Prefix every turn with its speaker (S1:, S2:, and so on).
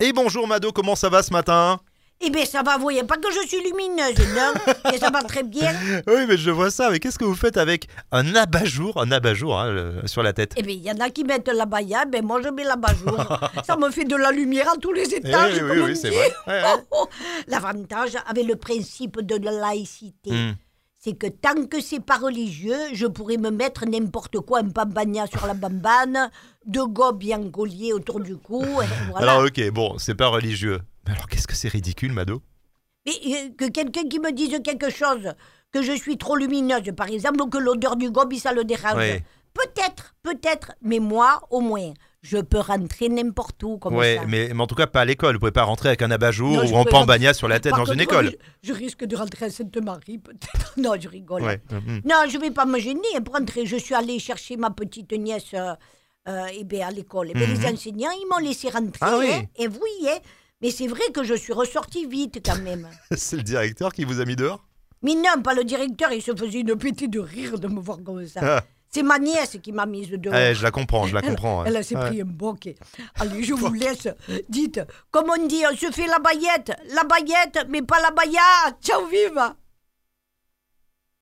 S1: Et bonjour Mado, comment ça va ce matin?
S2: Eh bien, ça va, vous voyez pas que je suis lumineuse, non Et ça va très bien.
S1: Oui, mais je vois ça. Mais qu'est-ce que vous faites avec un abat-jour, un abat-jour hein, le- sur la tête?
S2: Eh bien, il y en a qui mettent la baya, ben moi je mets la bajour. ça me fait de la lumière à tous les
S1: Eh
S2: étages,
S1: oui,
S2: comme
S1: oui,
S2: on
S1: oui, c'est
S2: dit.
S1: vrai. Ouais, ouais.
S2: Oh, oh. L'avantage avec le principe de la laïcité,
S1: Hmm.
S2: C'est que tant que c'est pas religieux, je pourrais me mettre n'importe quoi, un pambagna sur la bambane, deux gobes bien colliés autour du cou, voilà.
S1: Alors ok, bon, c'est pas religieux. Mais alors qu'est-ce que c'est ridicule, Mado?
S2: Mais euh, que quelqu'un qui me dise quelque chose, que je suis trop lumineuse, par exemple, ou que l'odeur du gobe, ça le dérange. Peut-être, peut-être, mais moi, au moins, je peux rentrer n'importe où comme
S1: Ouais,
S2: ça.
S1: mais, mais en tout cas pas à l'école. Vous pouvez pas rentrer avec un abat-jour ou en pambagna sur la tête
S2: Par
S1: dans une école.
S2: Je, je risque de rentrer à Sainte-Marie, peut-être. Non, je rigole.
S1: Ouais. mhm.
S2: Non, je vais pas me gêner pour rentrer. Je suis allée chercher ma petite nièce euh, euh, eh ben, à l'école. Eh ben, Les enseignants, ils m'ont laissé rentrer.
S1: Ah oui.
S2: hein. Et oui, hein. mais c'est vrai que je suis ressortie vite quand même.
S1: c'est le directeur qui vous a mis dehors?
S2: Mais non, pas le directeur, il se faisait une petite de rire de me voir comme ça.
S1: Ah.
S2: C'est ma nièce qui m'a mise dehors.
S1: Ouais, je la comprends, je la
S2: Elle-
S1: comprends. ouais.
S2: Elle, s'est
S1: Ouais.
S2: pris un bokeh. Allez, je vous laisse. Dites, comme on dit, on se fait la baillette. La baillette, mais pas la baillade. Ciao, vive